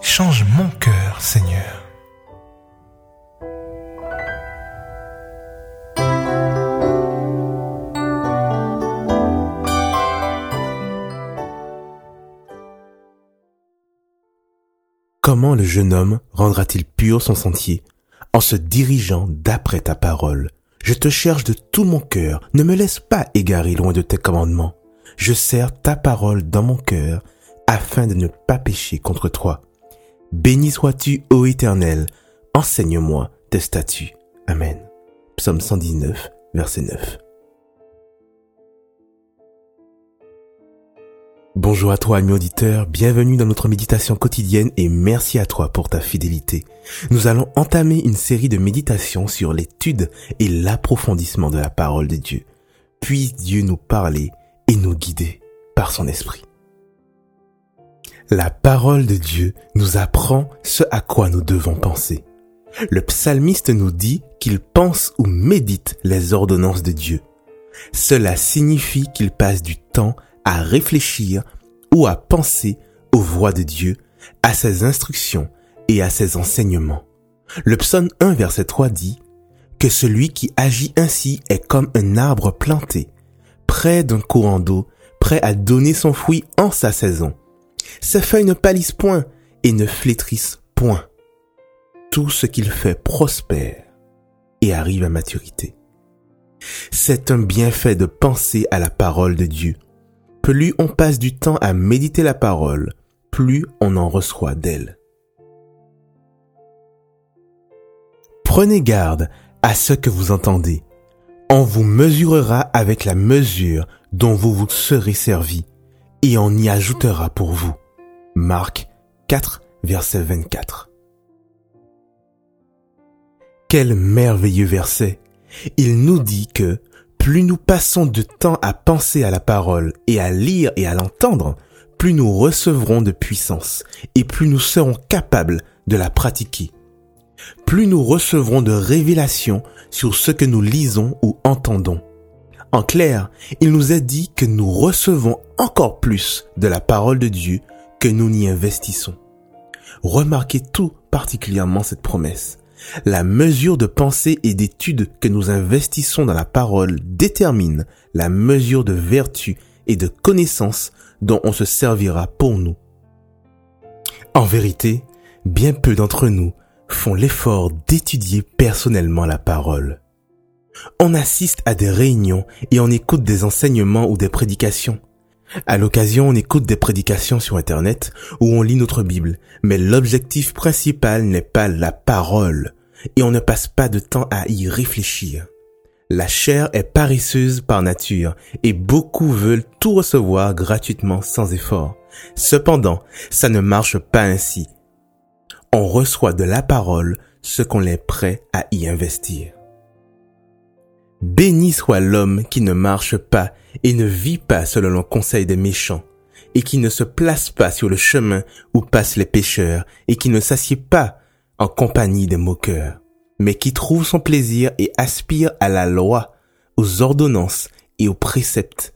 Change mon cœur, Seigneur. Comment le jeune homme rendra-t-il pur son sentier En se dirigeant d'après ta parole? Je te cherche de tout mon cœur, ne me laisse pas égarer loin de tes commandements. Je sers ta parole dans mon cœur, afin de ne pas pécher contre toi. Béni sois-tu, ô Éternel, enseigne-moi tes statuts. Amen. Psaume 119, verset 9. Bonjour à toi, ami auditeur, bienvenue dans notre méditation quotidienne et merci à toi pour ta fidélité. Nous allons entamer une série de méditations sur l'étude et l'approfondissement de la parole de Dieu. Puisse Dieu nous parler nous guider par son esprit. La parole de Dieu nous apprend ce à quoi nous devons penser. Le psalmiste nous dit qu'il pense ou médite les ordonnances de Dieu. Cela signifie qu'il passe du temps à réfléchir ou à penser aux voix de Dieu, à ses instructions et à ses enseignements. Le psaume 1 verset 3 dit que celui qui agit ainsi est comme un arbre planté, près d'un courant d'eau, prêt à donner son fruit en sa saison. Ses feuilles ne pâlissent point et ne flétrissent point. Tout ce qu'il fait prospère et arrive à maturité. C'est un bienfait de penser à la parole de Dieu plus on passe du temps à méditer la parole, plus on en reçoit d'elle. Prenez garde à ce que vous entendez. On vous mesurera avec la mesure dont vous vous serez servi, et on y ajoutera pour vous. Marc 4, verset 24. Quel merveilleux verset. Il nous dit que plus nous passons de temps à penser à la parole et à lire et à l'entendre, plus nous recevrons de puissance et plus nous serons capables de la pratiquer. Plus nous recevrons de révélations sur ce que nous lisons ou entendons. En clair, il nous est dit que nous recevons encore plus de la parole de Dieu que nous n'y investissons. Remarquez tout particulièrement cette promesse. La mesure de pensée et d'étude que nous investissons dans la parole détermine la mesure de vertu et de connaissance dont on se servira pour nous. En vérité, bien peu d'entre nous font l'effort d'étudier personnellement la parole. On assiste à des réunions et on écoute des enseignements ou des prédications. À l'occasion, on écoute des prédications sur Internet ou on lit notre Bible, mais l'objectif principal n'est pas la parole et on ne passe pas de temps à y réfléchir. La chair est paresseuse par nature et beaucoup veulent tout recevoir gratuitement sans effort. Cependant, ça ne marche pas ainsi. On reçoit de la parole ce qu'on est prêt à y investir. Béni soit l'homme qui ne marche pas et ne vit pas selon le conseil des méchants, et qui ne se place pas sur le chemin où passent les pécheurs, et qui ne s'assied pas en compagnie des moqueurs, mais qui trouve son plaisir et aspire à la loi, aux ordonnances et aux préceptes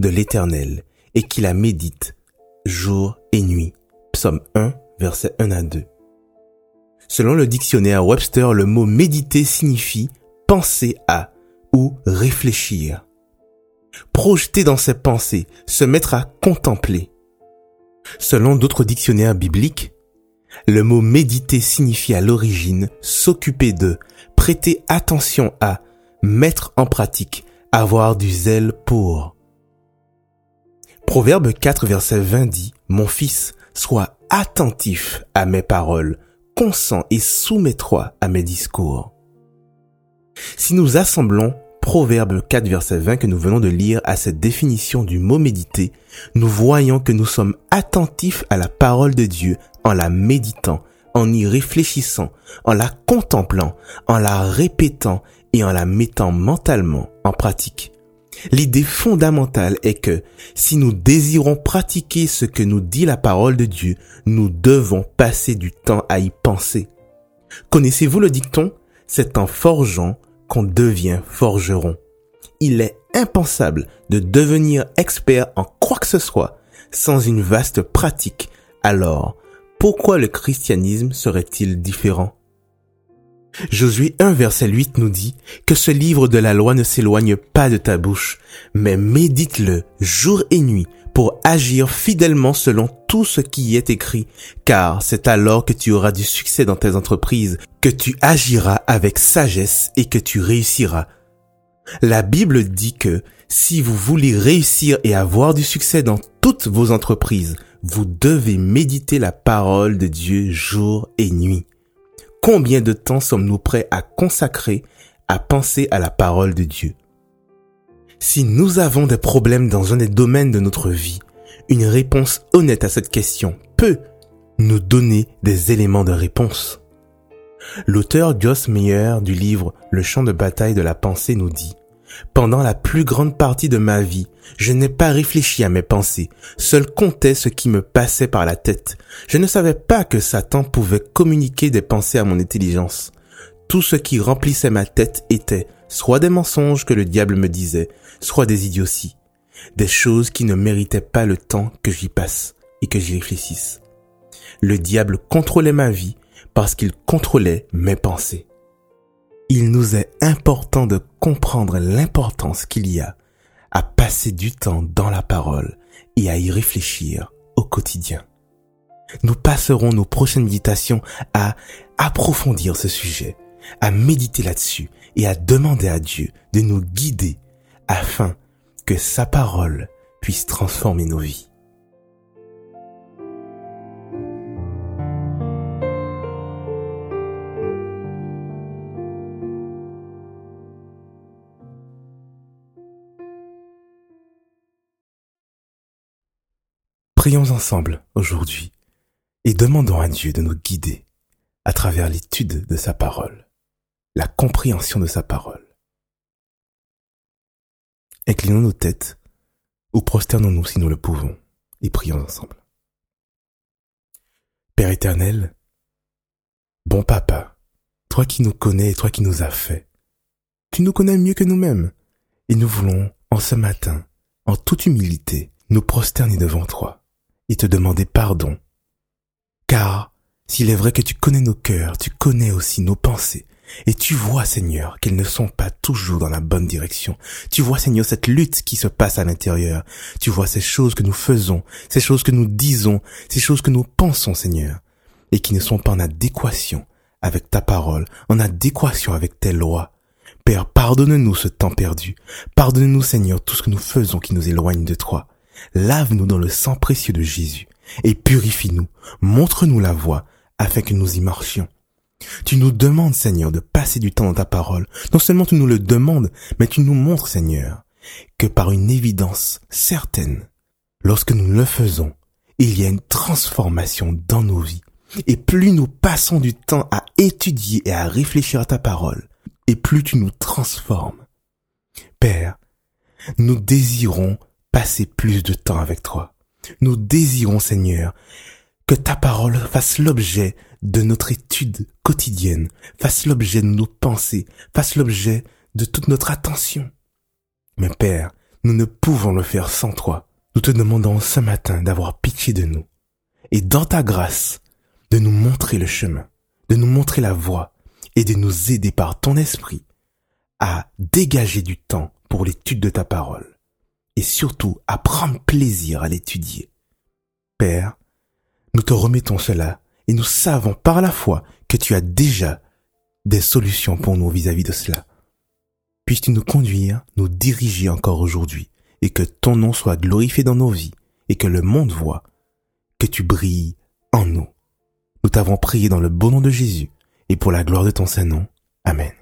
de l'Éternel, et qui la médite jour et nuit. Psaume 1, verset 1 à 2. Selon le dictionnaire Webster, le mot méditer signifie penser à ou réfléchir. Projeter dans ses pensées, se mettre à contempler. Selon d'autres dictionnaires bibliques, le mot méditer signifie à l'origine s'occuper de, prêter attention à, mettre en pratique, avoir du zèle pour. Proverbe 4 verset 20 dit, Mon fils, sois attentif à mes paroles, consens et soumets-toi à mes discours. Si nous assemblons Proverbe 4 verset 20 que nous venons de lire à cette définition du mot méditer, nous voyons que nous sommes attentifs à la parole de Dieu en la méditant, en y réfléchissant, en la contemplant, en la répétant et en la mettant mentalement en pratique. L'idée fondamentale est que si nous désirons pratiquer ce que nous dit la parole de Dieu, nous devons passer du temps à y penser. Connaissez-vous le dicton C'est en forgeant qu'on devient forgeron. Il est impensable de devenir expert en quoi que ce soit sans une vaste pratique, alors pourquoi le christianisme serait-il différent? Josué 1 verset 8 nous dit que ce livre de la loi ne s'éloigne pas de ta bouche, mais médite-le jour et nuit pour agir fidèlement selon tout ce qui y est écrit, car c'est alors que tu auras du succès dans tes entreprises, que tu agiras avec sagesse et que tu réussiras. La Bible dit que si vous voulez réussir et avoir du succès dans toutes vos entreprises, vous devez méditer la parole de Dieu jour et nuit. Combien de temps sommes-nous prêts à consacrer à penser à la parole de Dieu? Si nous avons des problèmes dans un des domaines de notre vie, une réponse honnête à cette question peut nous donner des éléments de réponse. L'auteur Joss Meyer du livre Le champ de bataille de la pensée nous dit pendant la plus grande partie de ma vie, je n'ai pas réfléchi à mes pensées, seul comptait ce qui me passait par la tête. Je ne savais pas que Satan pouvait communiquer des pensées à mon intelligence. Tout ce qui remplissait ma tête était soit des mensonges que le diable me disait, soit des idioties, des choses qui ne méritaient pas le temps que j'y passe et que j'y réfléchisse. Le diable contrôlait ma vie parce qu'il contrôlait mes pensées il nous est important de comprendre l'importance qu'il y a à passer du temps dans la parole et à y réfléchir au quotidien. Nous passerons nos prochaines méditations à approfondir ce sujet, à méditer là-dessus et à demander à Dieu de nous guider afin que sa parole puisse transformer nos vies. Prions ensemble aujourd'hui et demandons à Dieu de nous guider à travers l'étude de sa parole, la compréhension de sa parole. Inclinons nos têtes ou prosternons-nous si nous le pouvons et prions ensemble. Père éternel, bon papa, toi qui nous connais et toi qui nous as fait, tu nous connais mieux que nous-mêmes et nous voulons, en ce matin, en toute humilité, nous prosterner devant toi et te demander pardon. Car s'il est vrai que tu connais nos cœurs, tu connais aussi nos pensées, et tu vois, Seigneur, qu'elles ne sont pas toujours dans la bonne direction. Tu vois, Seigneur, cette lutte qui se passe à l'intérieur. Tu vois ces choses que nous faisons, ces choses que nous disons, ces choses que nous pensons, Seigneur, et qui ne sont pas en adéquation avec ta parole, en adéquation avec tes lois. Père, pardonne-nous ce temps perdu. Pardonne-nous, Seigneur, tout ce que nous faisons qui nous éloigne de toi. Lave-nous dans le sang précieux de Jésus et purifie-nous. Montre-nous la voie afin que nous y marchions. Tu nous demandes, Seigneur, de passer du temps dans ta parole. Non seulement tu nous le demandes, mais tu nous montres, Seigneur, que par une évidence certaine, lorsque nous le faisons, il y a une transformation dans nos vies. Et plus nous passons du temps à étudier et à réfléchir à ta parole, et plus tu nous transformes. Père, nous désirons passer plus de temps avec toi. Nous désirons, Seigneur, que ta parole fasse l'objet de notre étude quotidienne, fasse l'objet de nos pensées, fasse l'objet de toute notre attention. Mais Père, nous ne pouvons le faire sans toi. Nous te demandons ce matin d'avoir pitié de nous et dans ta grâce de nous montrer le chemin, de nous montrer la voie et de nous aider par ton esprit à dégager du temps pour l'étude de ta parole et surtout à prendre plaisir à l'étudier. Père, nous te remettons cela et nous savons par la foi que tu as déjà des solutions pour nous vis-à-vis de cela. Puisses-tu nous conduire, nous diriger encore aujourd'hui et que ton nom soit glorifié dans nos vies et que le monde voit que tu brilles en nous. Nous t'avons prié dans le beau nom de Jésus et pour la gloire de ton Saint-Nom. Amen.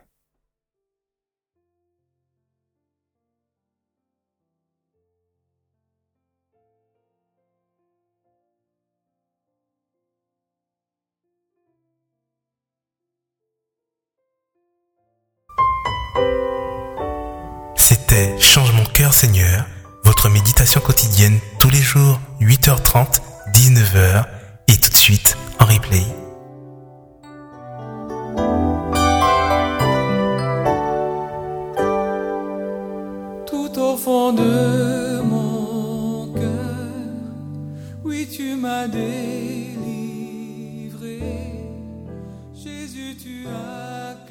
Change mon cœur Seigneur, votre méditation quotidienne tous les jours 8h30, 19h et tout de suite en replay. Tout au fond de mon cœur, oui tu m'as délivré, Jésus tu as...